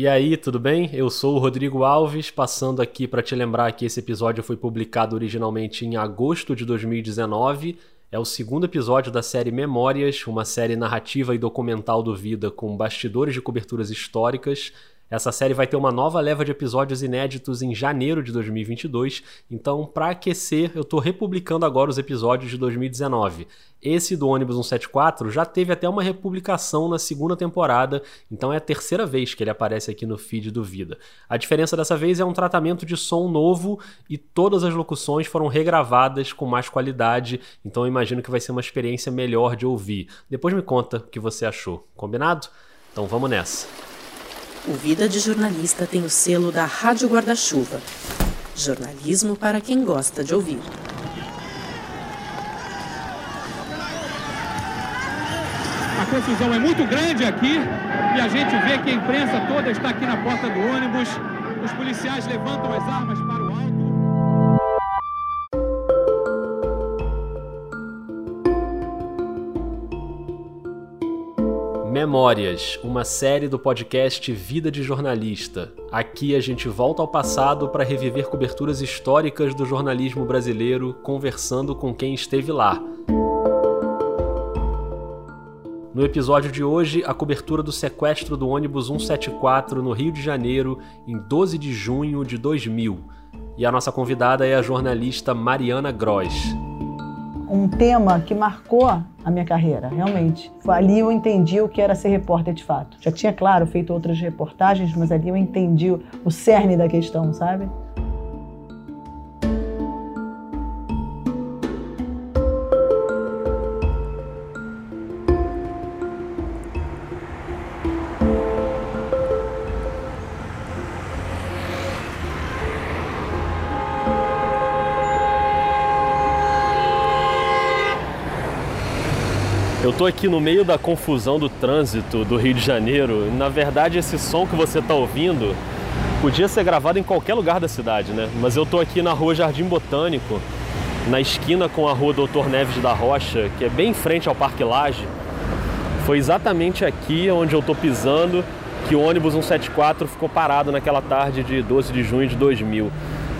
E aí, tudo bem? Eu sou o Rodrigo Alves, passando aqui para te lembrar que esse episódio foi publicado originalmente em agosto de 2019. É o segundo episódio da série Memórias, uma série narrativa e documental do Vida com bastidores de coberturas históricas. Essa série vai ter uma nova leva de episódios inéditos em janeiro de 2022, então para aquecer, eu estou republicando agora os episódios de 2019. Esse do ônibus 174 já teve até uma republicação na segunda temporada, então é a terceira vez que ele aparece aqui no feed do Vida. A diferença dessa vez é um tratamento de som novo e todas as locuções foram regravadas com mais qualidade, então eu imagino que vai ser uma experiência melhor de ouvir. Depois me conta o que você achou, combinado? Então vamos nessa. O Vida de Jornalista tem o selo da Rádio Guarda-Chuva. Jornalismo para quem gosta de ouvir. A confusão é muito grande aqui e a gente vê que a imprensa toda está aqui na porta do ônibus. Os policiais levantam as armas para o Memórias, uma série do podcast Vida de Jornalista. Aqui a gente volta ao passado para reviver coberturas históricas do jornalismo brasileiro, conversando com quem esteve lá. No episódio de hoje, a cobertura do sequestro do ônibus 174 no Rio de Janeiro, em 12 de junho de 2000. E a nossa convidada é a jornalista Mariana Gross um tema que marcou a minha carreira, realmente. Ali eu entendi o que era ser repórter de fato. Já tinha, claro, feito outras reportagens, mas ali eu entendi o cerne da questão, sabe? Tô aqui no meio da confusão do trânsito do Rio de Janeiro. Na verdade, esse som que você tá ouvindo podia ser gravado em qualquer lugar da cidade, né? Mas eu tô aqui na rua Jardim Botânico, na esquina com a rua Doutor Neves da Rocha, que é bem em frente ao Parque Laje. Foi exatamente aqui onde eu tô pisando que o ônibus 174 ficou parado naquela tarde de 12 de junho de 2000.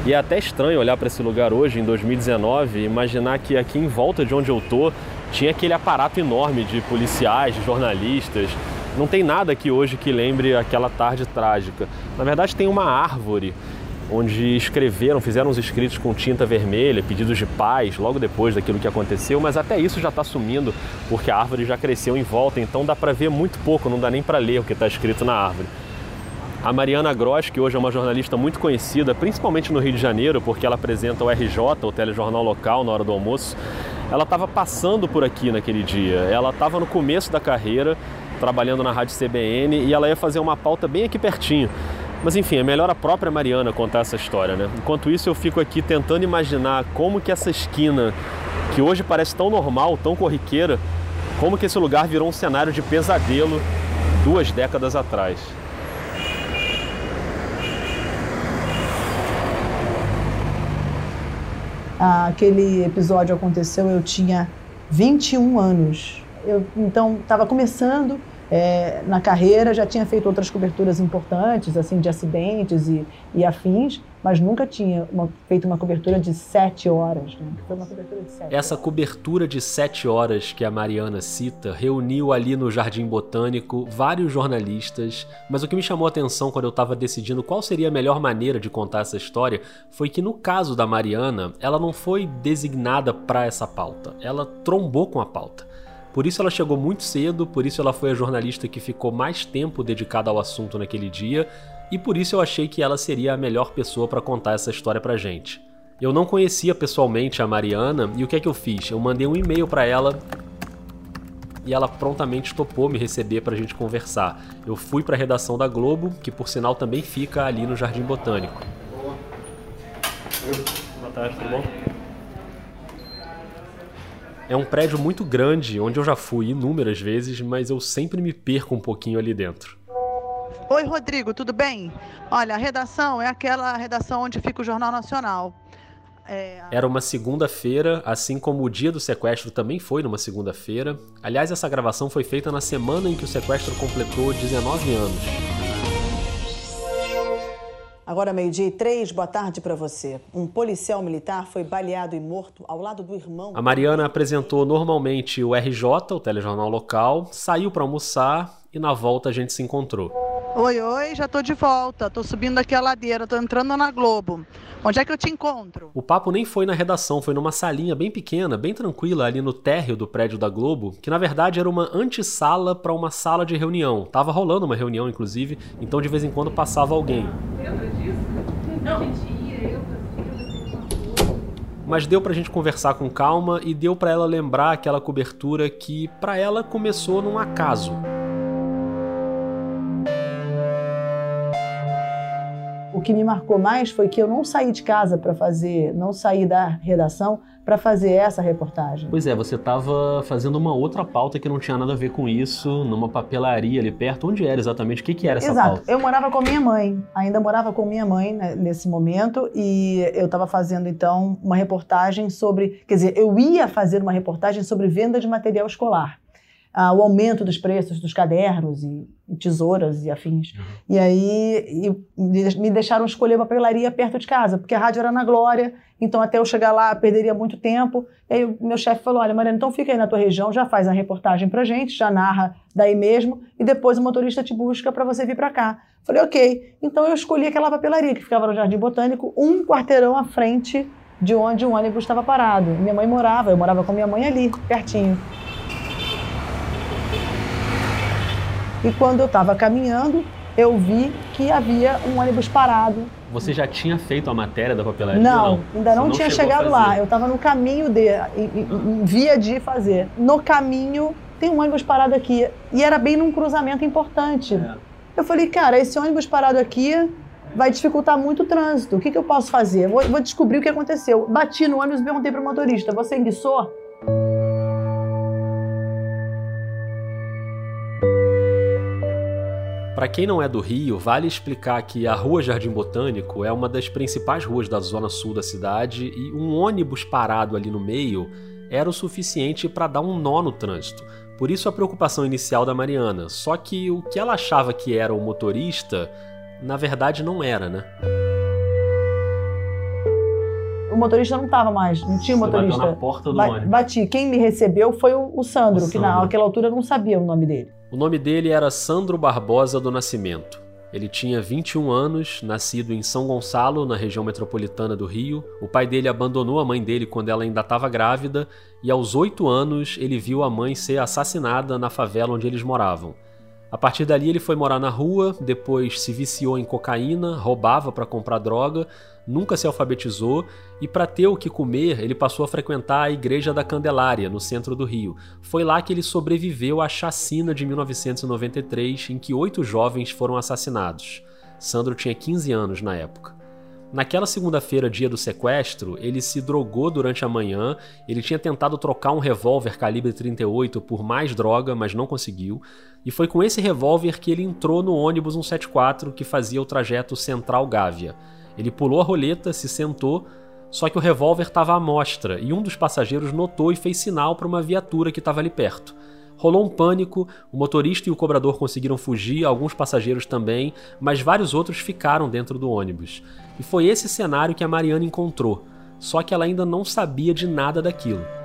E é até estranho olhar para esse lugar hoje, em 2019, e imaginar que aqui em volta de onde eu tô tinha aquele aparato enorme de policiais, de jornalistas. Não tem nada aqui hoje que lembre aquela tarde trágica. Na verdade, tem uma árvore onde escreveram, fizeram os escritos com tinta vermelha, pedidos de paz, logo depois daquilo que aconteceu, mas até isso já está sumindo, porque a árvore já cresceu em volta, então dá para ver muito pouco, não dá nem para ler o que está escrito na árvore. A Mariana Gross, que hoje é uma jornalista muito conhecida, principalmente no Rio de Janeiro, porque ela apresenta o RJ, o telejornal local, na hora do almoço, ela estava passando por aqui naquele dia. Ela estava no começo da carreira, trabalhando na Rádio CBN, e ela ia fazer uma pauta bem aqui pertinho. Mas enfim, é melhor a própria Mariana contar essa história, né? Enquanto isso, eu fico aqui tentando imaginar como que essa esquina, que hoje parece tão normal, tão corriqueira, como que esse lugar virou um cenário de pesadelo duas décadas atrás. Aquele episódio aconteceu, eu tinha 21 anos. Eu então estava começando é, na carreira, já tinha feito outras coberturas importantes, assim, de acidentes e, e afins, mas nunca tinha uma, feito uma cobertura de sete horas. Né? Foi uma cobertura de sete Essa horas. cobertura de sete horas que a Mariana cita reuniu ali no Jardim Botânico vários jornalistas, mas o que me chamou a atenção quando eu estava decidindo qual seria a melhor maneira de contar essa história foi que no caso da Mariana, ela não foi designada para essa pauta, ela trombou com a pauta. Por isso ela chegou muito cedo, por isso ela foi a jornalista que ficou mais tempo dedicada ao assunto naquele dia, e por isso eu achei que ela seria a melhor pessoa para contar essa história pra gente. Eu não conhecia pessoalmente a Mariana e o que é que eu fiz? Eu mandei um e-mail para ela e ela prontamente topou me receber para a gente conversar. Eu fui para a redação da Globo, que por sinal também fica ali no Jardim Botânico. Boa tarde, tudo bom? É um prédio muito grande, onde eu já fui inúmeras vezes, mas eu sempre me perco um pouquinho ali dentro. Oi, Rodrigo, tudo bem? Olha, a redação é aquela redação onde fica o Jornal Nacional. É... Era uma segunda-feira, assim como o dia do sequestro também foi numa segunda-feira. Aliás, essa gravação foi feita na semana em que o sequestro completou 19 anos. Agora, meio-dia e três, boa tarde para você. Um policial militar foi baleado e morto ao lado do irmão. A Mariana apresentou normalmente o RJ, o telejornal local, saiu para almoçar e na volta a gente se encontrou. Oi, oi, já tô de volta. Tô subindo aqui a ladeira, tô entrando na Globo. Onde é que eu te encontro? O papo nem foi na redação, foi numa salinha bem pequena, bem tranquila ali no térreo do prédio da Globo, que na verdade era uma antessala para uma sala de reunião. Tava rolando uma reunião, inclusive, então de vez em quando passava alguém. Mas deu pra gente conversar com calma e deu para ela lembrar aquela cobertura que para ela começou num acaso. O que me marcou mais foi que eu não saí de casa para fazer, não saí da redação para fazer essa reportagem. Pois é, você estava fazendo uma outra pauta que não tinha nada a ver com isso, numa papelaria ali perto. Onde era exatamente? O que, que era essa Exato. pauta? Eu morava com minha mãe, ainda morava com minha mãe né, nesse momento, e eu estava fazendo então uma reportagem sobre. Quer dizer, eu ia fazer uma reportagem sobre venda de material escolar ah, o aumento dos preços dos cadernos e, e tesouras e afins. Uhum. E aí e me deixaram escolher uma papelaria perto de casa, porque a rádio era na Glória, então até eu chegar lá perderia muito tempo. E aí o meu chefe falou: Olha, Mariana, então fica aí na tua região, já faz a reportagem pra gente, já narra daí mesmo, e depois o motorista te busca para você vir para cá. Falei: Ok. Então eu escolhi aquela papelaria que ficava no Jardim Botânico, um quarteirão à frente de onde o ônibus estava parado. Minha mãe morava, eu morava com minha mãe ali, pertinho. E quando eu estava caminhando, eu vi que havia um ônibus parado. Você já tinha feito a matéria da papelaria? Não, não? ainda não, não tinha chegado lá. Eu estava no caminho de, via de fazer. No caminho tem um ônibus parado aqui e era bem num cruzamento importante. É. Eu falei, cara, esse ônibus parado aqui vai dificultar muito o trânsito. O que, que eu posso fazer? Vou, vou descobrir o que aconteceu. Bati no ônibus e perguntei para o motorista: você enguiçou? Para quem não é do Rio, vale explicar que a Rua Jardim Botânico é uma das principais ruas da zona sul da cidade e um ônibus parado ali no meio era o suficiente para dar um nó no trânsito. Por isso a preocupação inicial da Mariana. Só que o que ela achava que era o motorista, na verdade não era, né? O motorista não estava mais, não tinha Você motorista. na porta do ba ônibus. Bati. Quem me recebeu foi o, o Sandro, o que Sandro. naquela altura eu não sabia o nome dele. O nome dele era Sandro Barbosa do Nascimento. Ele tinha 21 anos, nascido em São Gonçalo, na região metropolitana do Rio. O pai dele abandonou a mãe dele quando ela ainda estava grávida, e aos 8 anos ele viu a mãe ser assassinada na favela onde eles moravam. A partir dali ele foi morar na rua, depois se viciou em cocaína, roubava para comprar droga, nunca se alfabetizou e para ter o que comer, ele passou a frequentar a Igreja da Candelária, no centro do Rio. Foi lá que ele sobreviveu à chacina de 1993, em que oito jovens foram assassinados. Sandro tinha 15 anos na época. Naquela segunda-feira, dia do sequestro, ele se drogou durante a manhã. Ele tinha tentado trocar um revólver calibre 38 por mais droga, mas não conseguiu. E foi com esse revólver que ele entrou no ônibus 174 que fazia o trajeto Central Gávea. Ele pulou a roleta, se sentou, só que o revólver estava à mostra e um dos passageiros notou e fez sinal para uma viatura que estava ali perto. Rolou um pânico, o motorista e o cobrador conseguiram fugir, alguns passageiros também, mas vários outros ficaram dentro do ônibus. E foi esse cenário que a Mariana encontrou, só que ela ainda não sabia de nada daquilo.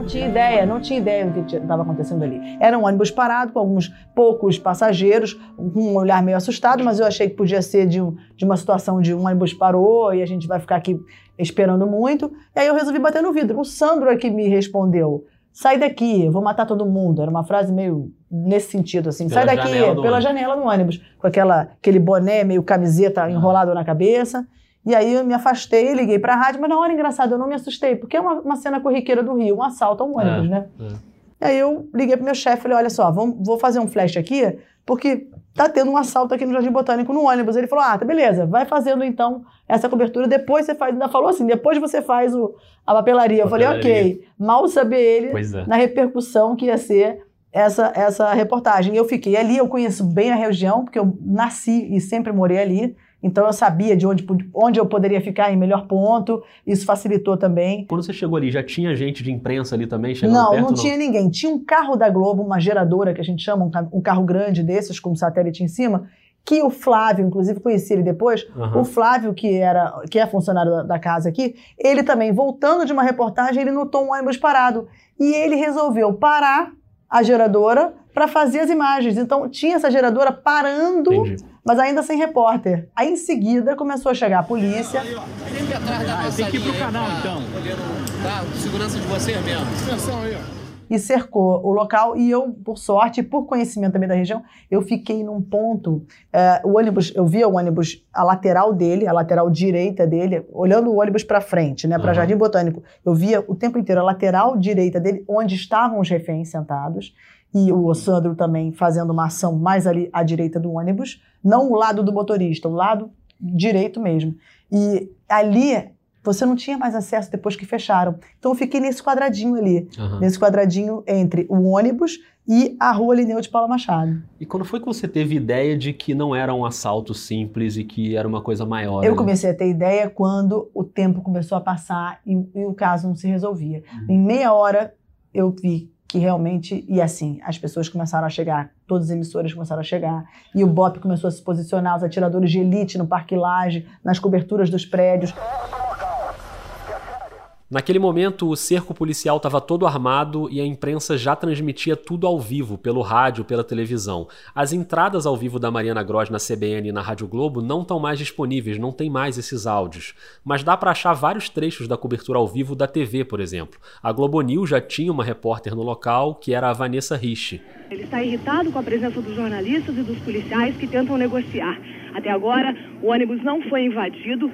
Não tinha ideia, não tinha ideia do que estava acontecendo ali. Era um ônibus parado com alguns poucos passageiros, com um olhar meio assustado, mas eu achei que podia ser de, um, de uma situação de um ônibus parou e a gente vai ficar aqui esperando muito. E aí eu resolvi bater no vidro. O Sandro é que me respondeu: sai daqui, eu vou matar todo mundo. Era uma frase meio nesse sentido, assim, pela sai daqui, pela ônibus. janela do ônibus, com aquela, aquele boné meio camiseta enrolado na cabeça. E aí eu me afastei, liguei para a rádio, mas na hora engraçada eu não me assustei, porque é uma, uma cena corriqueira do Rio, um assalto a um ônibus, é, né? É. E aí eu liguei pro meu chefe e falei, olha só, vamos, vou fazer um flash aqui, porque tá tendo um assalto aqui no Jardim Botânico no ônibus. Ele falou, ah, tá beleza, vai fazendo então essa cobertura, depois você faz, ainda falou assim, depois você faz o, a papelaria. Eu falei, ok, mal saber ele é. na repercussão que ia ser essa, essa reportagem. E eu fiquei ali, eu conheço bem a região, porque eu nasci e sempre morei ali. Então eu sabia de onde, onde eu poderia ficar em melhor ponto, isso facilitou também. Quando você chegou ali, já tinha gente de imprensa ali também chegando não, perto? Não, não tinha ninguém. Tinha um carro da Globo, uma geradora que a gente chama, um carro grande desses, com um satélite em cima, que o Flávio, inclusive conheci ele depois, Aham. o Flávio, que era que é funcionário da, da casa aqui, ele também, voltando de uma reportagem, ele notou um ônibus parado. E ele resolveu parar a geradora para fazer as imagens. Então, tinha essa geradora parando, Entendi. Mas ainda sem repórter. Aí, em seguida, começou a chegar a polícia. Tem que ir pro canal, então. Tá, segurança de vocês mesmo. Atenção aí, ó. e cercou o local. E eu, por sorte, por conhecimento também da região, eu fiquei num ponto. eh, o ônibus, eu via o ônibus, a lateral dele, a lateral direita dele, olhando o ônibus para frente, né, para Aham. Jardim Botânico. Eu via o tempo inteiro a lateral direita dele, onde estavam os reféns sentados. E o Sandro também fazendo uma ação mais ali à direita do ônibus, não o lado do motorista, o lado direito mesmo. E ali você não tinha mais acesso depois que fecharam. Então eu fiquei nesse quadradinho ali Aham. nesse quadradinho entre o ônibus e a rua Lineu de Paula Machado. E quando foi que você teve ideia de que não era um assalto simples e que era uma coisa maior? Eu né? comecei a ter ideia quando o tempo começou a passar e, e o caso não se resolvia. Em meia hora eu vi que realmente, e assim, as pessoas começaram a chegar, todas as emissoras começaram a chegar, e o BOP começou a se posicionar, os atiradores de elite no Parque Lage, nas coberturas dos prédios. Naquele momento, o cerco policial estava todo armado e a imprensa já transmitia tudo ao vivo, pelo rádio, pela televisão. As entradas ao vivo da Mariana Gross na CBN e na Rádio Globo não estão mais disponíveis, não tem mais esses áudios. Mas dá para achar vários trechos da cobertura ao vivo da TV, por exemplo. A Globo News já tinha uma repórter no local, que era a Vanessa Rich. Ele está irritado com a presença dos jornalistas e dos policiais que tentam negociar. Até agora, o ônibus não foi invadido,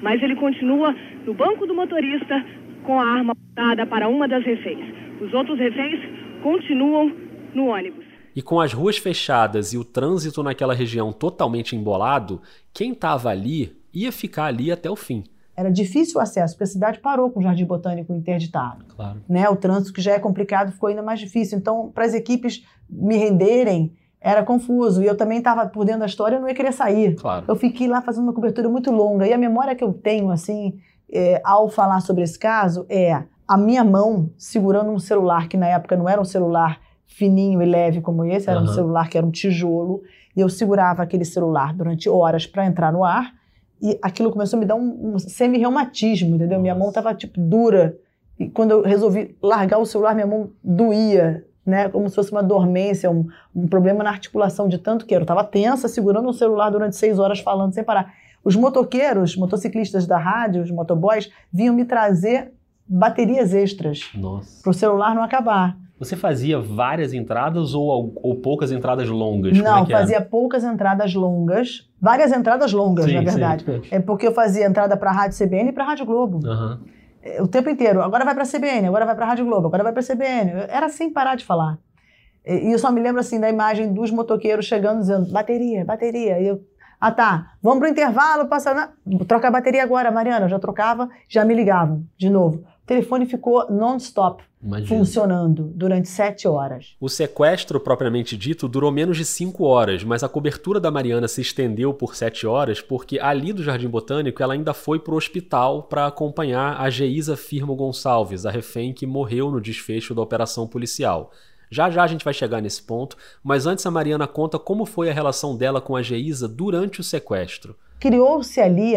mas ele continua no banco do motorista com a arma apontada para uma das reféns. Os outros reféns continuam no ônibus. E com as ruas fechadas e o trânsito naquela região totalmente embolado, quem estava ali ia ficar ali até o fim. Era difícil o acesso, porque a cidade parou com o Jardim Botânico interditado. Claro. né? O trânsito que já é complicado ficou ainda mais difícil. Então, para as equipes me renderem, era confuso. E eu também estava por dentro da história, eu não ia querer sair. Claro. Eu fiquei lá fazendo uma cobertura muito longa. E a memória que eu tenho, assim, é, ao falar sobre esse caso, é a minha mão segurando um celular, que na época não era um celular fininho e leve como esse, era um Aham. celular que era um tijolo. E eu segurava aquele celular durante horas para entrar no ar. E aquilo começou a me dar um, um semi-reumatismo, entendeu? Minha mão estava, tipo, dura. E quando eu resolvi largar o celular, minha mão doía, né? Como se fosse uma dormência, um, um problema na articulação de tanto que eu estava tensa, segurando o celular durante seis horas, falando sem parar. Os motoqueiros, motociclistas da rádio, os motoboys, vinham me trazer baterias extras para o celular não acabar. Você fazia várias entradas ou, ou poucas entradas longas? Não, é era? fazia poucas entradas longas, várias entradas longas, Sim, na sim. verdade. É porque eu fazia entrada para a Rádio CBN e para a Rádio Globo. É, o tempo inteiro. Agora vai para a CBN, agora vai para a Rádio Globo, agora vai para a CBN. Era sem parar de falar. E eu só me lembro assim da imagem dos motoqueiros chegando dizendo bateria, bateria. E eu, ah tá, vamos pro intervalo, passa na... troca a bateria agora, Mariana. Eu já trocava, já me ligavam de novo. O telefone ficou non-stop funcionando durante sete horas. O sequestro, propriamente dito, durou menos de cinco horas, mas a cobertura da Mariana se estendeu por sete horas porque ali do Jardim Botânico ela ainda foi para o hospital para acompanhar a Geisa Firmo Gonçalves, a refém que morreu no desfecho da operação policial. Já já a gente vai chegar nesse ponto, mas antes a Mariana conta como foi a relação dela com a Geisa durante o sequestro. Criou-se ali,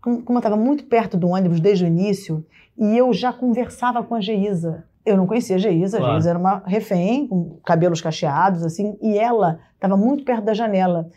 com- como eu estava muito perto do ônibus desde o início, e eu já conversava com a Geisa. Eu não conhecia a Geisa, Claro. a Geisa era uma refém, com cabelos cacheados, assim, e ela estava muito perto da janela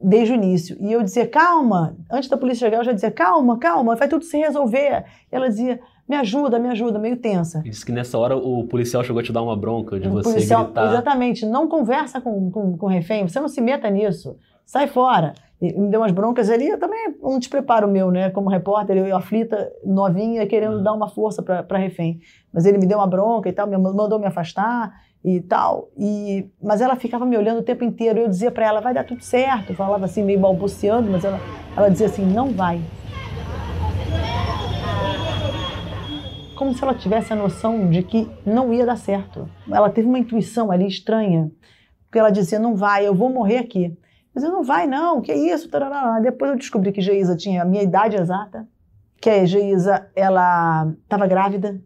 desde o início. E eu dizia, calma, antes da polícia chegar, eu já dizia, calma, calma, vai tudo se resolver. E ela dizia, me ajuda, me ajuda, meio tensa. E disse que nessa hora o policial chegou a te dar uma bronca de O você policial, gritar. Exatamente, não conversa com, com, com o refém, você não se meta nisso, sai fora. E me deu umas broncas ali, eu também um despreparo meu, né? Como repórter, eu aflita, novinha, querendo dar uma força para refém. Mas ele me deu uma bronca e tal, me mandou me afastar e tal. E, mas ela ficava me olhando o tempo inteiro. Eu dizia para ela, vai dar tudo certo. Eu falava assim, meio balbuciando, mas ela, ela dizia assim, não vai. Como se ela tivesse a noção de que não ia dar certo. Ela teve uma intuição ali estranha, porque ela dizia, não vai, eu vou morrer aqui. Eu dizia, não vai não, que isso? Tarará. Depois eu descobri que Geisa tinha a minha idade exata, que a Geisa, ela estava grávida,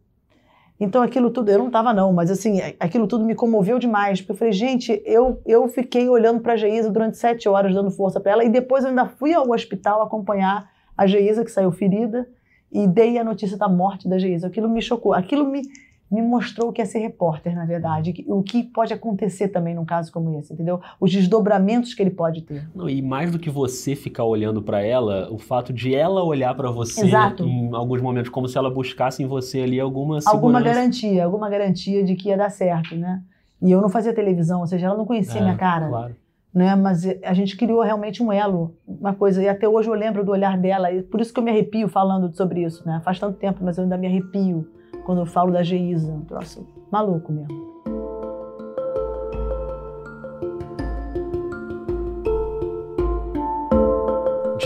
Então aquilo tudo, eu não estava não, mas assim, aquilo tudo me comoveu demais, porque eu falei, gente, eu, eu fiquei olhando para a Geisa durante sete horas, dando força para ela, e depois eu ainda fui ao hospital acompanhar a Geisa, que saiu ferida, e dei a notícia da morte da Geisa. Aquilo me chocou, aquilo me, me mostrou o que é ser repórter, na verdade, o que pode acontecer também num caso como esse, entendeu? Os desdobramentos que ele pode ter. Não, e mais do que você ficar olhando para ela, o fato de ela olhar para você Exato. em alguns momentos como se ela buscasse em você ali alguma segurança. Alguma garantia, alguma garantia de que ia dar certo, né? E eu não fazia televisão, ou seja, ela não conhecia É, minha cara. Claro. Né? Mas a gente criou realmente um elo, uma coisa. E até hoje eu lembro do olhar dela. E por isso que eu me arrepio falando sobre isso, né? Faz tanto tempo, mas eu ainda me arrepio quando eu falo da Geisa. Um troço maluco mesmo.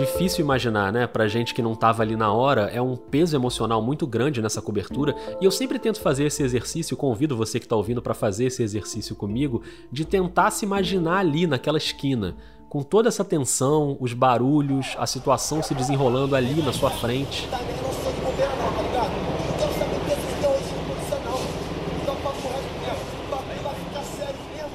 Difícil imaginar, né? Pra gente que não tava ali na hora, é um peso emocional muito grande nessa cobertura. E eu sempre tento fazer esse exercício, convido você que tá ouvindo para fazer esse exercício comigo, de tentar se imaginar ali naquela esquina, com toda essa tensão, os barulhos, a situação se desenrolando ali na sua frente.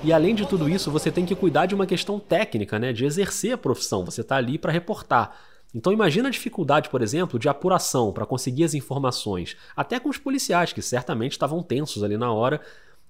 E além de tudo isso, você tem que cuidar de uma questão técnica, né, de exercer a profissão. Você está ali para reportar. Então imagina a dificuldade, por exemplo, de apuração para conseguir as informações, até com os policiais que certamente estavam tensos ali na hora.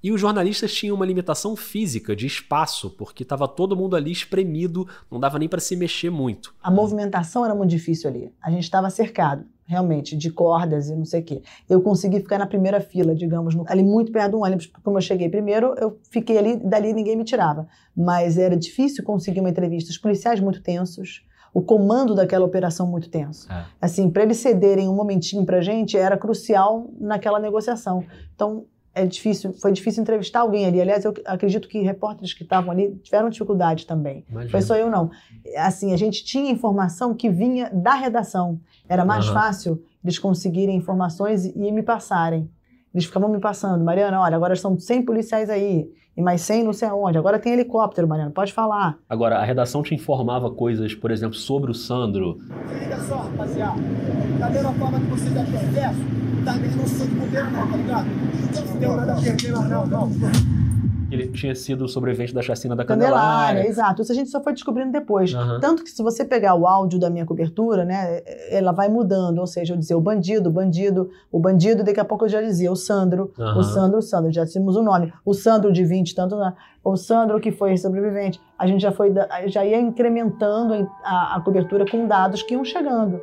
E os jornalistas tinham uma limitação física de espaço, porque estava todo mundo ali espremido, não dava nem para se mexer muito. A movimentação era muito difícil ali. A gente estava cercado, realmente, de cordas e não sei o quê. Eu consegui ficar na primeira fila, digamos, no- ali muito perto do ônibus. porque Como eu cheguei primeiro, eu fiquei ali, dali ninguém me tirava. Mas era difícil conseguir uma entrevista. Os policiais muito tensos, o comando daquela operação muito tenso. É. Assim, para eles cederem um momentinho pra gente, era crucial naquela negociação. Então, é difícil, foi difícil entrevistar alguém ali. Aliás, eu acredito que repórteres que estavam ali tiveram dificuldade também. Imagina. Foi só eu não. Assim, a gente tinha informação que vinha da redação. Era mais Aham. fácil eles conseguirem informações e, e me passarem. Eles ficavam me passando, Mariana, olha, agora são 100 policiais aí, e mais 100 não sei aonde. Agora tem helicóptero, Mariana, pode falar. Agora, a redação te informava coisas, por exemplo, sobre o Sandro. Liga só, rapaziada. Da mesma forma que vocês é perverso, também não sou de bobeira não, tá ligado? Não tenho nada a perder, não, não, não. Que Ele tinha sido o sobrevivente da chacina da Candelária, Candelária. exato. Isso a gente só foi descobrindo depois. Aham. Tanto que se você pegar o áudio da minha cobertura, né, ela vai mudando. Ou seja, eu dizia o bandido, o bandido, o bandido, daqui a pouco eu já dizia o Sandro, Aham. o Sandro, o Sandro, já tínhamos o nome. O Sandro de 20, tanto, né, o Sandro que foi sobrevivente. A gente já foi, já ia incrementando a, a cobertura com dados que iam chegando.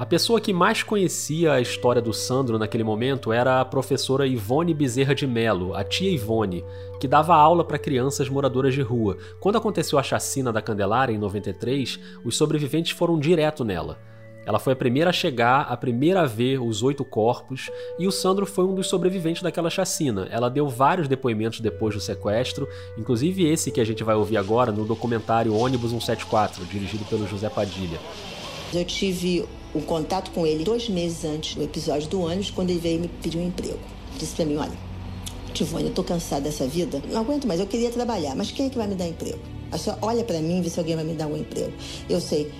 A pessoa que mais conhecia a história do Sandro naquele momento era a professora Ivone Bezerra de Melo, a tia Ivone, que dava aula para crianças moradoras de rua. Quando aconteceu a chacina da Candelária em 93, os sobreviventes foram direto nela. Ela foi a primeira a chegar, a primeira a ver os oito corpos, e o Sandro foi um dos sobreviventes daquela chacina. Ela deu vários depoimentos depois do sequestro, inclusive esse que a gente vai ouvir agora no documentário Ônibus 174, dirigido pelo José Padilha. Eu tive um contato com ele dois meses antes do episódio do ônibus, quando ele veio me pedir um emprego. Disse pra mim, olha, Tivone, eu tô cansada dessa vida, não aguento mais, eu queria trabalhar, mas quem é que vai me dar emprego? A senhora olha pra mim e vê se alguém vai me dar um emprego. Eu sei,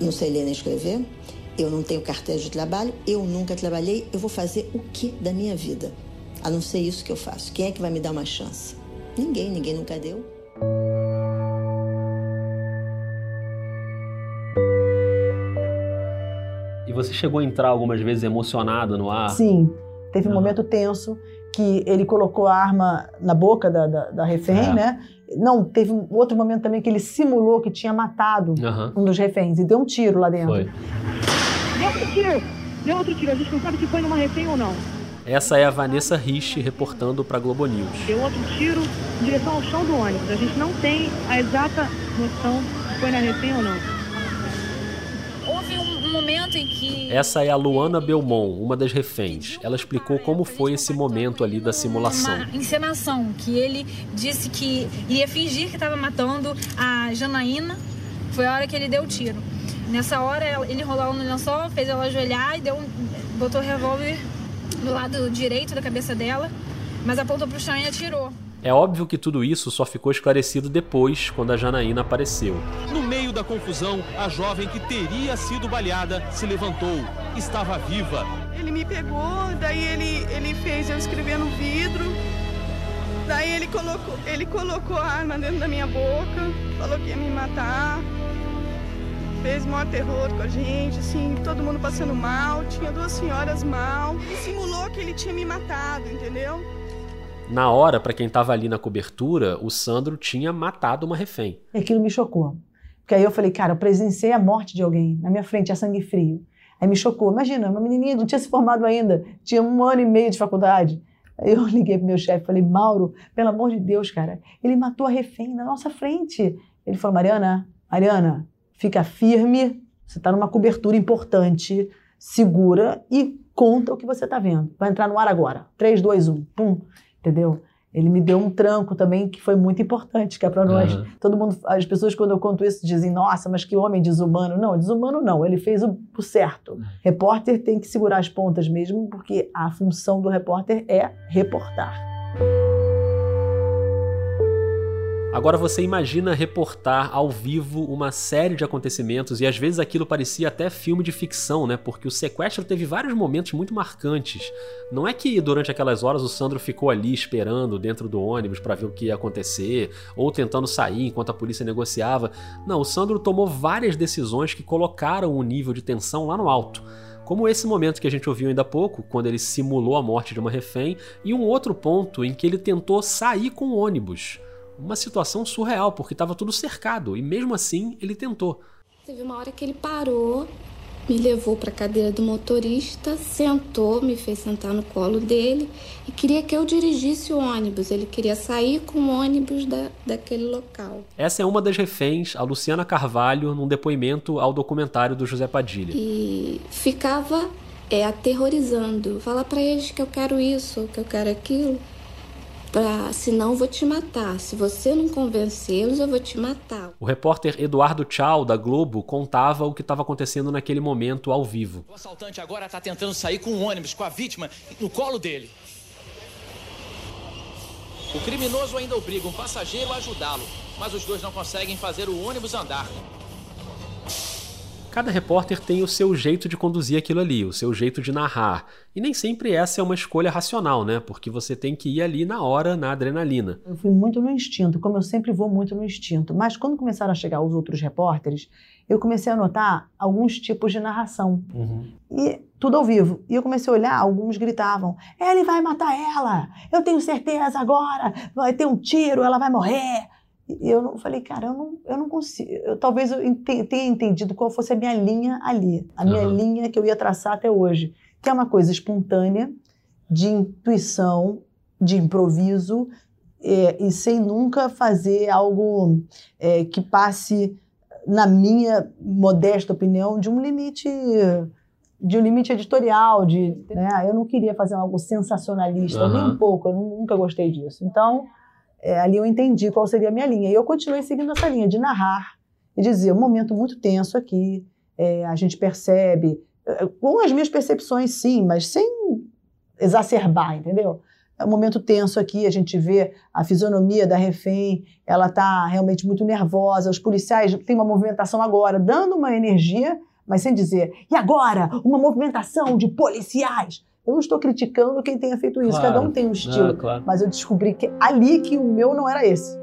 não sei ler nem escrever, eu não tenho carteira de trabalho, eu nunca trabalhei, eu vou fazer o que da minha vida? A não ser isso que eu faço. Quem é que vai me dar uma chance? Ninguém, ninguém nunca deu. Você chegou a entrar algumas vezes emocionado no ar? Sim, teve um Aham. momento tenso que ele colocou a arma na boca da, da, da refém, É. né? Não, teve um outro momento também que ele simulou que tinha matado Aham. um dos reféns e deu um tiro lá dentro. Foi. Deu outro tiro. Deu outro tiro. A gente não sabe se foi numa refém ou não. Essa é a Vanessa Rich reportando para Globo News. Deu outro tiro em direção ao chão do ônibus. A gente não tem a exata noção se foi na refém ou não. Momento em que. Essa é a Luana Belmont, uma das reféns. Ela explicou como foi esse momento ali da simulação. Uma encenação, que ele disse que iria fingir que estava matando a Janaína. Foi a hora que ele deu o tiro. Nessa hora, ele enrolou ela no lençol, fez ela ajoelhar e deu um, botou o revólver do lado direito da cabeça dela, mas apontou pro chão e atirou. É óbvio que tudo isso só ficou esclarecido depois, quando a Janaína apareceu. No meio da confusão, a jovem que teria sido baleada se levantou. Estava viva. Ele me pegou, daí ele, ele fez eu escrever no vidro. Daí ele colocou, ele colocou a arma dentro da minha boca, falou que ia me matar. Fez maior terror com a gente, assim, todo mundo passando mal. Tinha duas senhoras mal. E simulou que ele tinha me matado, entendeu? Na hora, para quem estava ali na cobertura, o Sandro tinha matado uma refém. E aquilo me chocou. Porque aí eu falei, cara, eu presenciei a morte de alguém na minha frente, a sangue frio. Aí me chocou. Imagina, uma menininha não tinha se formado ainda, tinha um ano e meio de faculdade. Aí eu liguei pro meu chefe falei, Mauro, pelo amor de Deus, cara, ele matou a refém na nossa frente. Ele falou, Mariana, Mariana, fica firme, você está numa cobertura importante, segura e conta o que você está vendo. Vai entrar no ar agora. 3, 2, 1, pum, entendeu? Ele me deu um tranco também que foi muito importante, que é para nós. Uhum. Todo mundo, as pessoas quando eu conto isso dizem: "Nossa, mas que homem desumano". Não, desumano não, ele fez o, o certo. Uhum. Repórter tem que segurar as pontas mesmo, porque a função do repórter é reportar. Agora você imagina reportar ao vivo uma série de acontecimentos e às vezes aquilo parecia até filme de ficção, né? Porque o sequestro teve vários momentos muito marcantes. Não é que durante aquelas horas o Sandro ficou ali esperando dentro do ônibus para ver o que ia acontecer ou tentando sair enquanto a polícia negociava. Não, o Sandro tomou várias decisões que colocaram o nível de tensão lá no alto como esse momento que a gente ouviu ainda há pouco, quando ele simulou a morte de uma refém, e um outro ponto em que ele tentou sair com o ônibus uma situação surreal, porque estava tudo cercado e mesmo assim ele tentou. Teve uma hora que ele parou, me levou para a cadeira do motorista, sentou, me fez sentar no colo dele e queria que eu dirigisse o ônibus. Ele queria sair com o ônibus da, daquele local. Essa é uma das reféns, a Luciana Carvalho, num depoimento ao documentário do José Padilha. E ficava é, aterrorizando. Fala para eles que eu quero isso, que eu quero aquilo pra, senão eu vou te matar. Se você não convencê-los, eu vou te matar. O repórter Eduardo Tchau, da Globo, contava o que estava acontecendo naquele momento ao vivo. O assaltante agora está tentando sair com um ônibus com a vítima no colo dele. O criminoso ainda obriga um passageiro a ajudá-lo, mas os dois não conseguem fazer o ônibus andar. Cada repórter tem o seu jeito de conduzir aquilo ali, o seu jeito de narrar. E nem sempre essa é uma escolha racional, né? Porque você tem que ir ali na hora, na adrenalina. Eu fui muito no instinto, como eu sempre vou muito no instinto. Mas quando começaram a chegar os outros repórteres, eu comecei a notar alguns tipos de narração. Uhum. E tudo ao vivo. E eu comecei a olhar, alguns gritavam: ele vai matar ela! Eu tenho certeza agora! Vai ter um tiro, ela vai morrer! E eu não, falei, cara, eu não, eu não consigo. Eu, talvez eu ente, tenha entendido qual fosse a minha linha ali, a minha uhum. linha que eu ia traçar até hoje, que é uma coisa espontânea, de intuição, de improviso, é, e sem nunca fazer algo é, que passe, na minha modesta opinião, de um limite de um limite editorial, de, né? Eu não queria fazer algo sensacionalista, uhum. nem um pouco, eu nunca gostei disso. Então, é, ali eu entendi qual seria a minha linha. E eu continuei seguindo essa linha de narrar e dizer, um momento muito tenso aqui, é, a gente percebe, é, com as minhas percepções sim, mas sem exacerbar, entendeu? É um momento tenso aqui, a gente vê a fisionomia da refém, ela está realmente muito nervosa, os policiais têm uma movimentação agora, dando uma energia, mas sem dizer, e agora? Uma movimentação de policiais. Eu não estou criticando quem tenha feito isso, claro. cada um tem um estilo. Ah, claro. Mas eu descobri que ali que o meu não era esse.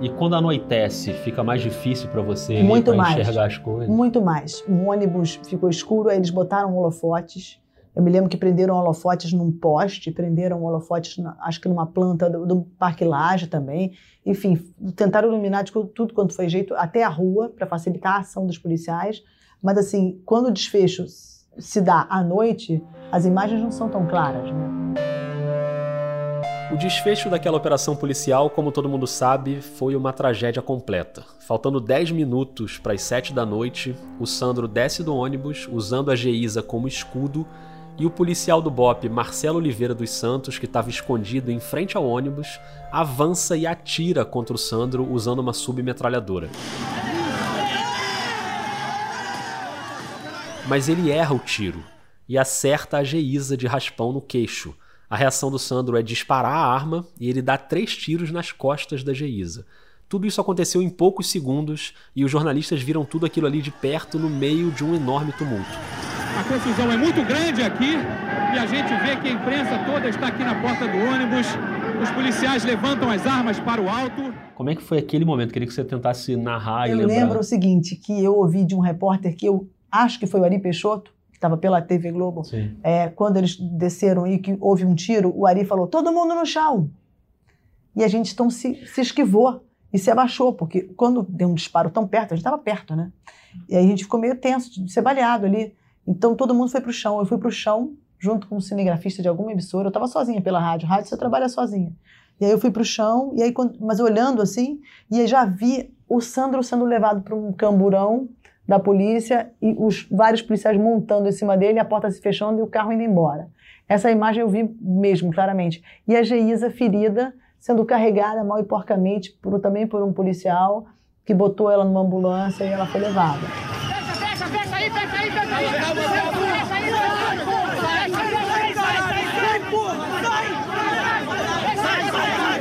E quando anoitece, fica mais difícil para você Muito mais. enxergar as coisas? Muito mais. O ônibus ficou escuro, aí eles botaram holofotes. Eu me lembro que prenderam holofotes num poste, prenderam holofotes, na, acho que numa planta do, do Parque Laje também. Enfim, tentaram iluminar de tudo quanto foi jeito, até a rua, para facilitar a ação dos policiais. Mas assim, quando o desfecho se dá à noite, as imagens não são tão claras, né? O desfecho daquela operação policial, como todo mundo sabe, foi uma tragédia completa. Faltando 10 minutos para as 7 da noite, o Sandro desce do ônibus usando a Geisa como escudo e o policial do BOP, Marcelo Oliveira dos Santos, que estava escondido em frente ao ônibus, avança e atira contra o Sandro usando uma submetralhadora. Mas ele erra o tiro e acerta a Geisa de raspão no queixo. A reação do Sandro é disparar a arma e ele dá três tiros nas costas da Geisa. Tudo isso aconteceu em poucos segundos e os jornalistas viram tudo aquilo ali de perto no meio de um enorme tumulto. A confusão é muito grande aqui e a gente vê que a imprensa toda está aqui na porta do ônibus. Os policiais levantam as armas para o alto. Como é que foi aquele momento? Queria que você tentasse narrar eu e lembrar. Eu lembro o seguinte, que eu ouvi de um repórter que eu acho que foi o Ari Peixoto, que estava pela TV Globo, é, quando eles desceram e que houve um tiro, o Ari falou, todo mundo no chão. E a gente então se, se esquivou e se abaixou, porque quando deu um disparo tão perto, a gente estava perto, né? E aí a gente ficou meio tenso de ser baleado ali. Então todo mundo foi para o chão. Eu fui para o chão junto com um cinegrafista de alguma emissora. Eu estava sozinha pela rádio. Rádio você trabalha sozinha. E aí eu fui para o chão, e aí, mas olhando assim, e aí já vi o Sandro sendo levado para um camburão da polícia e os vários policiais montando em cima dele, a porta se fechando e o carro indo embora. Essa imagem eu vi mesmo, claramente. E a Geisa ferida, sendo carregada mal e porcamente por, também por um policial que botou ela numa ambulância e ela foi levada. Fecha, fecha, fecha aí, fecha aí, fecha aí! Fecha aí, sai, porra, sai! Sai, sai, sai!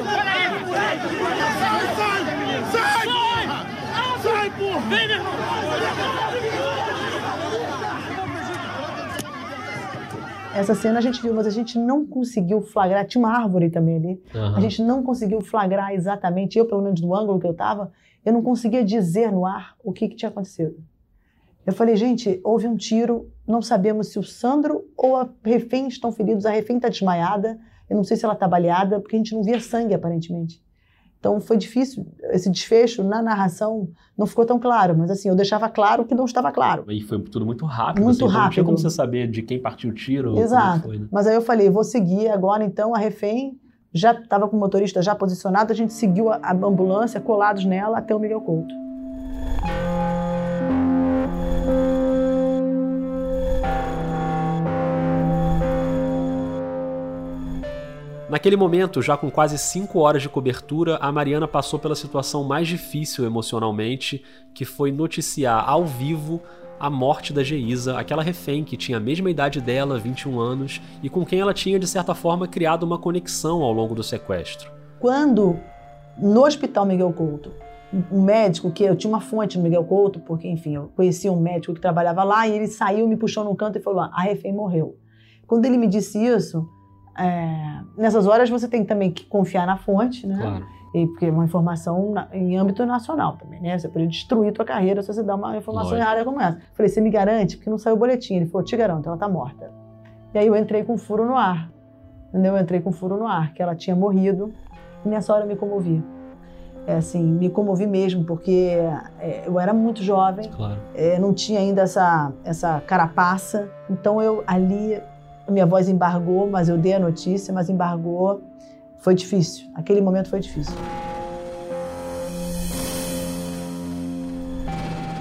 Sai, porra! Vem, meu irmão! Essa cena a gente viu, mas a gente não conseguiu flagrar. Tinha uma árvore também ali. Uhum. A gente não conseguiu flagrar exatamente, eu, pelo menos, do ângulo que eu estava, eu não conseguia dizer no ar o que, que tinha acontecido. Eu falei, gente, houve um tiro, não sabemos se o Sandro ou a refém estão feridos, a refém está desmaiada, eu não sei se ela está baleada, porque a gente não via sangue, aparentemente. Então foi difícil, esse desfecho na narração não ficou tão claro, mas assim, eu deixava claro que não estava claro. E foi tudo muito rápido. Muito assim, rápido. Não tinha como você saber de quem partiu o tiro. Exato. Foi, né? Mas aí eu falei, vou seguir agora então, a refém já estava com o motorista já posicionado, a gente seguiu a, a ambulância colados nela até o Miguel Couto. Naquele momento, já com quase cinco horas de cobertura, a Mariana passou pela situação mais difícil emocionalmente, que foi noticiar ao vivo a morte da Geisa, aquela refém que tinha a mesma idade dela, 21 anos, e com quem ela tinha, de certa forma, criado uma conexão ao longo do sequestro. Quando, no Hospital Miguel Couto, um médico, que eu tinha uma fonte no Miguel Couto, porque, enfim, eu conhecia um médico que trabalhava lá, e ele saiu, me puxou num canto e falou: a refém morreu. Quando ele me disse isso, é, nessas horas você tem também que confiar na fonte, né? Claro. E, porque é uma informação na, em âmbito nacional também, né? Você pode destruir tua carreira se você dá uma informação Lógico. errada como essa. Falei, você me garante? Porque não saiu o boletim. Ele falou, te garanto, ela tá morta. E aí eu entrei com furo no ar. Entendeu? Eu entrei com furo no ar, que ela tinha morrido. E nessa hora eu me comovi. É, assim, me comovi mesmo, porque é, eu era muito jovem, Claro. é, não tinha ainda essa, essa carapaça. Então eu ali, minha voz embargou, mas eu dei a notícia, mas embargou. Foi difícil. Aquele momento foi difícil.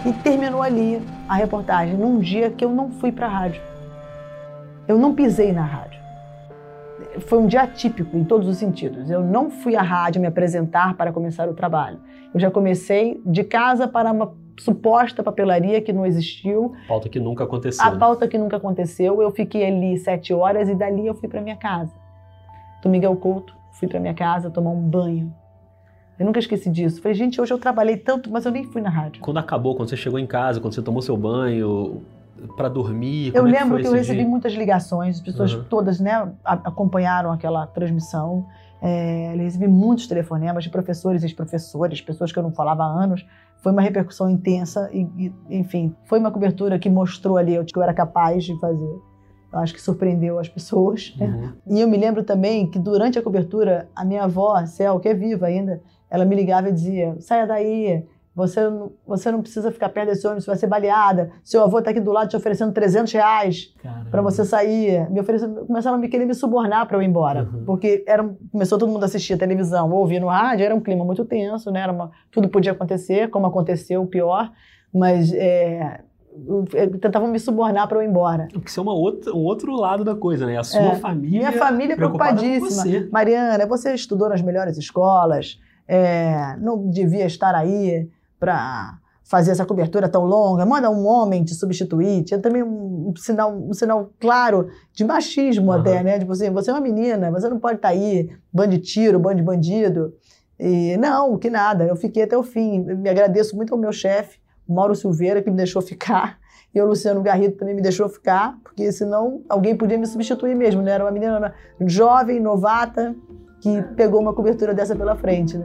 E terminou ali a reportagem, num dia que eu não fui para a rádio. Eu não pisei na rádio. Foi um dia atípico em todos os sentidos. Eu não fui à rádio me apresentar para começar o trabalho. Eu já comecei de casa para uma suposta papelaria que não existiu, Pauta que nunca aconteceu. a pauta que nunca aconteceu. Eu fiquei ali sete horas e dali eu fui para minha casa. Do Miguel Couto, fui para minha casa tomar um banho. Eu nunca esqueci disso. Falei, gente, hoje eu trabalhei tanto, mas eu nem fui na rádio. Quando acabou, quando você chegou em casa, quando você tomou seu banho, para dormir, Eu é que lembro que eu recebi dia? muitas ligações, as pessoas Uhum. todas né, acompanharam aquela transmissão. É, eu recebi muitos telefonemas de professores e ex-professores, pessoas que eu não falava há anos. Foi uma repercussão intensa e, e, enfim, foi uma cobertura que mostrou ali o que eu era capaz de fazer. Eu acho que surpreendeu as pessoas. né? Uhum. E eu me lembro também que durante a cobertura, a minha avó, Cel, que é viva ainda, ela me ligava e dizia: saia daí, você não, você não precisa ficar perto desse ônibus, você vai ser baleada. Seu avô está aqui do lado te oferecendo 300 reais para você sair. Me oferecendo, começaram a me querer me subornar para eu ir embora. Uhum. Porque era, começou todo mundo a assistir a televisão ou ouvir no rádio, era um clima muito tenso, né? Era uma, tudo podia acontecer, como aconteceu, o pior. Mas é, tentavam me subornar para eu ir embora. Porque isso é uma outra, um outro lado da coisa, né? A sua É, família. Minha família com preocupadíssima. você. Mariana, você estudou nas melhores escolas, é, não devia estar aí para fazer essa cobertura tão longa. Manda um homem te substituir. Tinha também um, um sinal, um sinal claro de machismo Aham. até, né? Tipo assim, você é uma menina, você não pode estar aí, bando de tiro, bando de bandido. E não, que nada, eu fiquei até o fim. me agradeço muito ao meu chefe, Mauro Silveira, que me deixou ficar. E o Luciano Garrido também me deixou ficar, porque senão alguém podia me substituir mesmo, né? Era uma menina jovem, novata, que pegou uma cobertura dessa pela frente, né?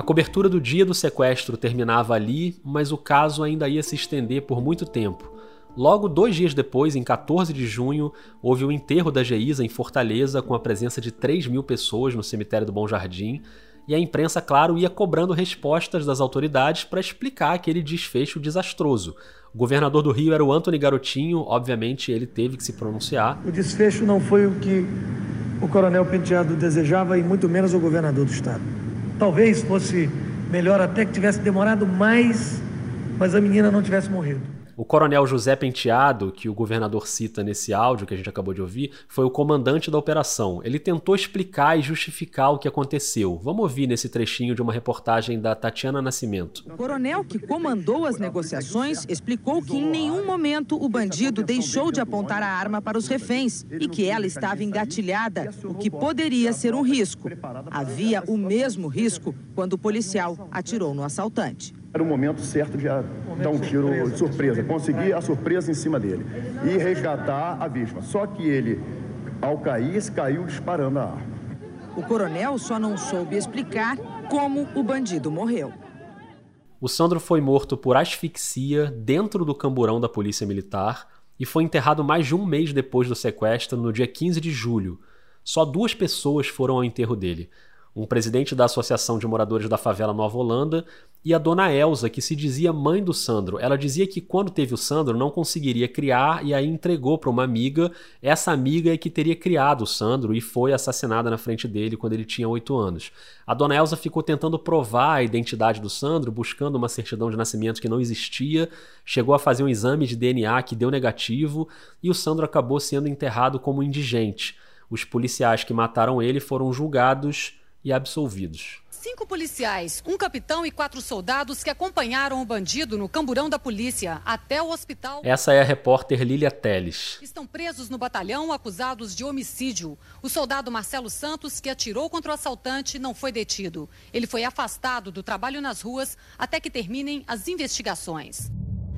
A cobertura do dia do sequestro terminava ali, mas o caso ainda ia se estender por muito tempo. Logo dois dias depois, em 14 de junho, houve o enterro da Geisa em Fortaleza, com a presença de 3 mil pessoas no cemitério do Bom Jardim, e a imprensa, claro, ia cobrando respostas das autoridades para explicar aquele desfecho desastroso. O governador do Rio era o Antony Garotinho, obviamente ele teve que se pronunciar. O desfecho não foi o que o coronel Penteado desejava e muito menos o governador do estado. Talvez fosse melhor até que tivesse demorado mais, mas a menina não tivesse morrido. O coronel José Penteado, que o governador cita nesse áudio que a gente acabou de ouvir, foi o comandante da operação. Ele tentou explicar e justificar o que aconteceu. Vamos ouvir nesse trechinho de uma reportagem da Tatiana Nascimento. O coronel que comandou as negociações explicou que em nenhum momento o bandido deixou de apontar a arma para os reféns e que ela estava engatilhada, o que poderia ser um risco. Havia o mesmo risco quando o policial atirou no assaltante. Era o momento certo de dar um tiro de surpresa, conseguir a surpresa em cima dele e resgatar a vítima. Só que ele, ao cair, caiu disparando a arma. O coronel só não soube explicar como o bandido morreu. O Sandro foi morto por asfixia dentro do camburão da Polícia Militar e foi enterrado mais de um mês depois do sequestro, no dia 15 de julho. Só duas pessoas foram ao enterro dele: um presidente da Associação de Moradores da Favela Nova Holanda e a dona Elsa, que se dizia mãe do Sandro. Ela dizia que quando teve o Sandro não conseguiria criar e aí entregou para uma amiga. Essa amiga é que teria criado o Sandro e foi assassinada na frente dele quando ele tinha oito anos. A dona Elsa ficou tentando provar a identidade do Sandro, buscando uma certidão de nascimento que não existia, chegou a fazer um exame de DNA que deu negativo e o Sandro acabou sendo enterrado como indigente. Os policiais que mataram ele foram julgados e absolvidos. Cinco policiais, um capitão e quatro soldados que acompanharam o bandido no camburão da polícia até o hospital. Essa é a repórter Lília Teles. Estão presos no batalhão acusados de homicídio. O soldado Marcelo Santos, que atirou contra o assaltante, não foi detido. Ele foi afastado do trabalho nas ruas até que terminem as investigações.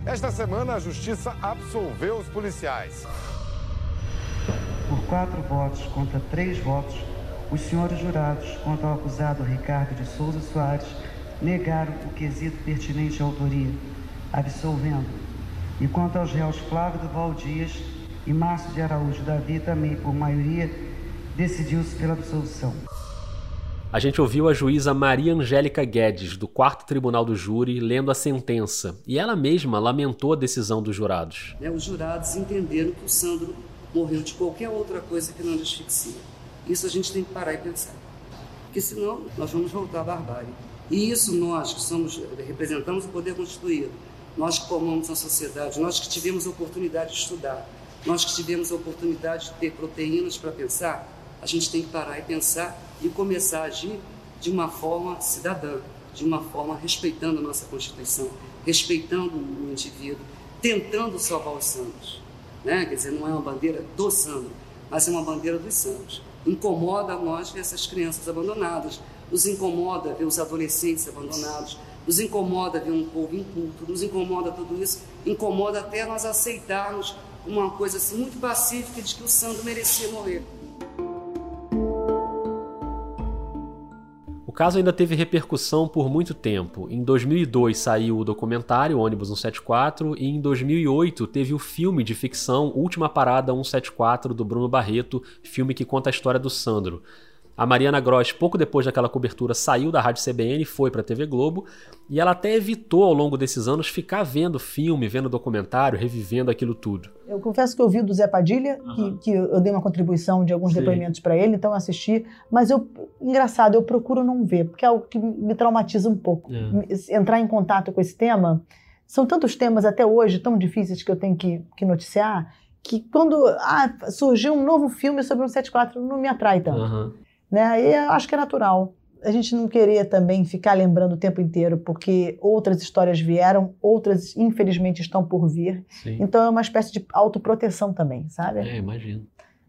Esta semana, a justiça absolveu os policiais. Por quatro votos contra três votos, os senhores jurados, quanto ao acusado Ricardo de Souza Soares, negaram o quesito pertinente à autoria, absolvendo. E quanto aos réus Flávio do Val Dias e Márcio de Araújo Davi, também por maioria, decidiu-se pela absolvição. A gente ouviu a juíza Maria Angélica Guedes, do quarto tribunal do júri, lendo a sentença. E ela mesma lamentou a decisão dos jurados. É, os jurados entenderam que o Sandro morreu de qualquer outra coisa que não de asfixia. Isso a gente tem que parar e pensar. Porque senão nós vamos voltar à barbárie. E isso nós que somos, representamos o poder constituído, nós que formamos a sociedade, nós que tivemos a oportunidade de estudar, nós que tivemos a oportunidade de ter proteínas para pensar, a gente tem que parar e pensar e começar a agir de uma forma cidadã, de uma forma respeitando a nossa Constituição, respeitando o indivíduo, tentando salvar os santos. Né? Quer dizer, não é uma bandeira do santo, mas é uma bandeira dos santos. Incomoda a nós ver essas crianças abandonadas, nos incomoda ver os adolescentes abandonados, nos incomoda ver um povo inculto, nos incomoda tudo isso, incomoda até nós aceitarmos uma coisa assim muito pacífica de que o Sandro merecia morrer. O caso ainda teve repercussão por muito tempo. Em 2002 saiu o documentário Ônibus 174 e em 2008 teve o filme de ficção Última Parada 174 do Bruno Barreto, filme que conta a história do Sandro. A Mariana Gross, pouco depois daquela cobertura, saiu da Rádio CBN e foi para a TV Globo, e ela até evitou ao longo desses anos ficar vendo filme, vendo documentário, revivendo aquilo tudo. Eu confesso que eu vi do Zé Padilha, uhum. que, que, eu dei uma contribuição de alguns Sim. depoimentos para ele, então eu assisti, mas eu, engraçado, eu procuro não ver, porque é algo que me traumatiza um pouco. É. Entrar em contato com esse tema, são tantos temas até hoje tão difíceis que eu tenho que, que noticiar, que quando ah, surgiu um novo filme sobre um 74 não me atrai tanto. Uhum. Né? E acho que é natural. a gente não queria também ficar lembrando o tempo inteiro, porque outras histórias vieram, outras infelizmente estão por vir. Sim. Então é uma espécie de autoproteção também, sabe? É, imagino.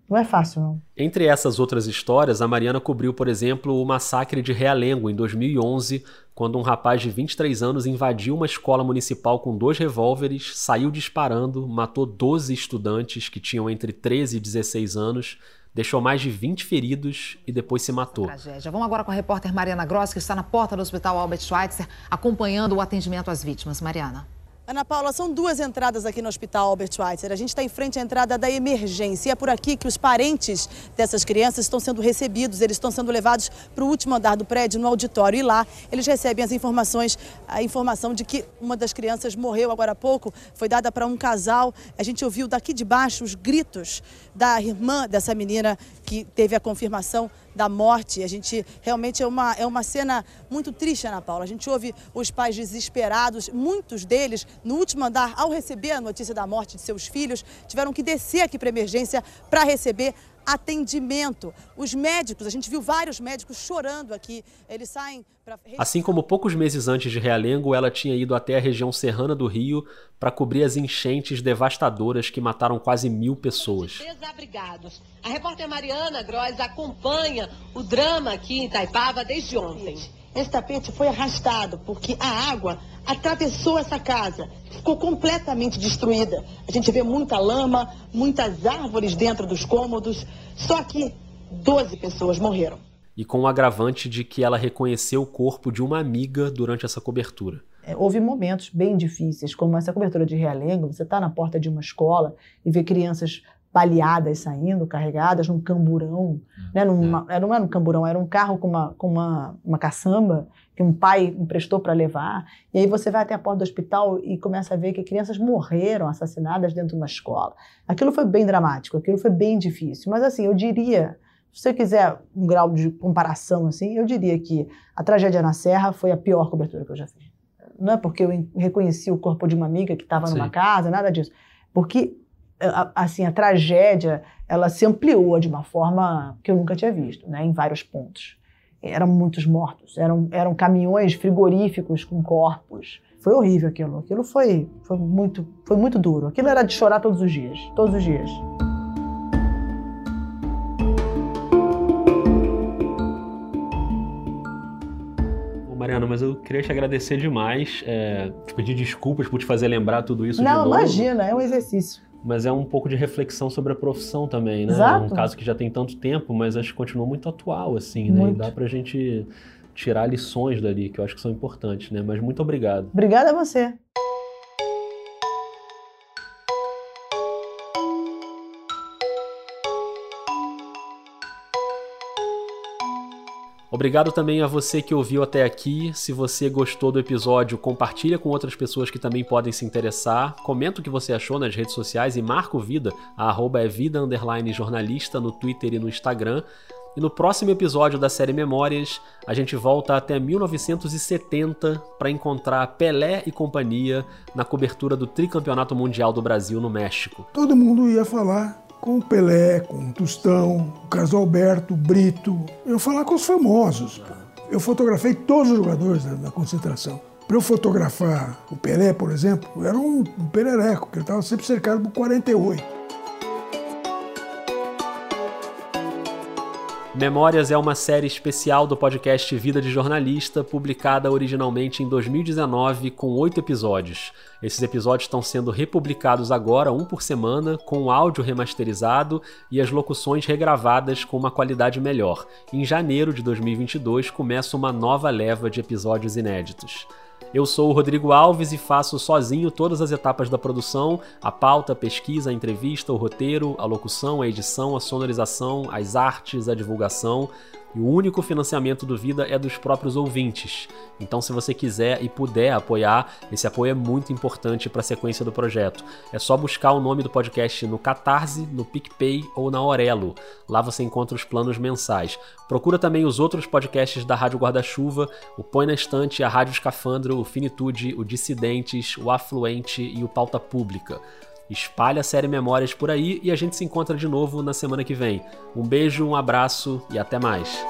Não é fácil, não. Entre essas outras histórias, a Mariana cobriu, por exemplo, o massacre de Realengo em 2011, quando um rapaz de 23 anos invadiu uma escola municipal com dois revólveres, saiu disparando, matou 12 estudantes que tinham entre 13 e 16 anos, deixou mais de 20 feridos e depois se matou. Tragédia. Vamos agora com a repórter Mariana Gross, que está na porta do Hospital Albert Schweitzer, acompanhando o atendimento às vítimas. Mariana. Ana Paula, são duas entradas aqui no Hospital Albert Schweitzer. A gente está em frente à entrada da emergência. É por aqui que os parentes dessas crianças estão sendo recebidos. Eles estão sendo levados para o último andar do prédio, no auditório. E lá eles recebem as informações, a informação de que uma das crianças morreu agora há pouco. Foi dada para um casal. A gente ouviu daqui de baixo os gritos da irmã dessa menina que teve a confirmação da morte. A gente realmente é uma, é uma cena muito triste, Ana Paula. A gente ouve os pais desesperados, muitos deles, no último andar, ao receber a notícia da morte de seus filhos, tiveram que descer aqui para emergência para receber atendimento. Os médicos, a gente viu vários médicos chorando aqui. Eles saem para. Assim como poucos meses antes de Realengo, ela tinha ido até a região serrana do Rio para cobrir as enchentes devastadoras que mataram quase mil pessoas. Desabrigados. A repórter Mariana Gross acompanha o drama aqui em Taipava desde ontem. Esse tapete foi arrastado porque a água atravessou essa casa, ficou completamente destruída. A gente vê muita lama, muitas árvores dentro dos cômodos, só que 12 pessoas morreram. E com o agravante de que ela reconheceu o corpo de uma amiga durante essa cobertura. É, houve momentos bem difíceis, como essa cobertura de Realengo, você está na porta de uma escola e vê crianças baleadas saindo, carregadas num camburão. Né, numa, era, não era um camburão, era um carro com uma, com uma, uma caçamba que um pai emprestou para levar. E aí você vai até a porta do hospital e começa a ver que crianças morreram assassinadas dentro de uma escola. Aquilo foi bem dramático, aquilo foi bem difícil. Mas assim, eu diria, se você quiser um grau de comparação assim, eu diria que a tragédia na Serra foi a pior cobertura que eu já fiz. Não é porque eu reconheci o corpo de uma amiga que estava numa casa, nada disso. Porque assim, a tragédia, ela se ampliou de uma forma que eu nunca tinha visto, né, em vários pontos. Eram muitos mortos, eram, eram caminhões frigoríficos com corpos. Foi horrível aquilo, aquilo foi, foi, muito, foi muito duro. Aquilo era de chorar todos os dias, todos os dias. Mariana, mas eu queria te agradecer demais, é, te pedir desculpas por te fazer lembrar tudo isso. Não, imagina, é um exercício mas é um pouco de reflexão sobre a profissão também, né? Exato. É um caso que já tem tanto tempo, mas acho que continua muito atual, assim, né? Muito. E dá pra gente tirar lições dali, que eu acho que são importantes, né? Mas muito obrigado. Obrigada a você. Obrigado também a você que ouviu até aqui. Se você gostou do episódio, compartilha com outras pessoas que também podem se interessar. Comenta o que você achou nas redes sociais e marca o Vida, a arroba é vida jornalista no Twitter e no Instagram. E no próximo episódio da série Memórias, a gente volta até 1970 para encontrar Pelé e companhia na cobertura do tricampeonato mundial do Brasil no México. Todo mundo ia falar com o Pelé, com o Tostão, o Carlos Alberto, o Brito. Eu falar com os famosos. Eu fotografei todos os jogadores da, da concentração. Para eu fotografar o Pelé, por exemplo, era um, perereco, porque ele estava sempre cercado por 48. Memórias é uma série especial do podcast Vida de Jornalista, publicada originalmente em 2019 com oito episódios. Esses episódios estão sendo republicados agora, um por semana, com áudio remasterizado e as locuções regravadas com uma qualidade melhor. Em janeiro de 2022 começa uma nova leva de episódios inéditos. Eu sou o Rodrigo Alves e faço sozinho todas as etapas da produção: a pauta, a pesquisa, a entrevista, o roteiro, a locução, a edição, a sonorização, as artes, a divulgação. E o único financiamento do Vida é dos próprios ouvintes. Então, se você quiser e puder apoiar, esse apoio é muito importante para a sequência do projeto. É só buscar o nome do podcast no Catarse, no PicPay ou na Orelo. Lá você encontra os planos mensais. Procura também os outros podcasts da Rádio Guarda-Chuva, o Põe na Estante, a Rádio Escafandro, o Finitude, o Dissidentes, o Afluente e o Pauta Pública. Espalhe a série Memórias por aí e a gente se encontra de novo na semana que vem. Um beijo, um abraço e até mais.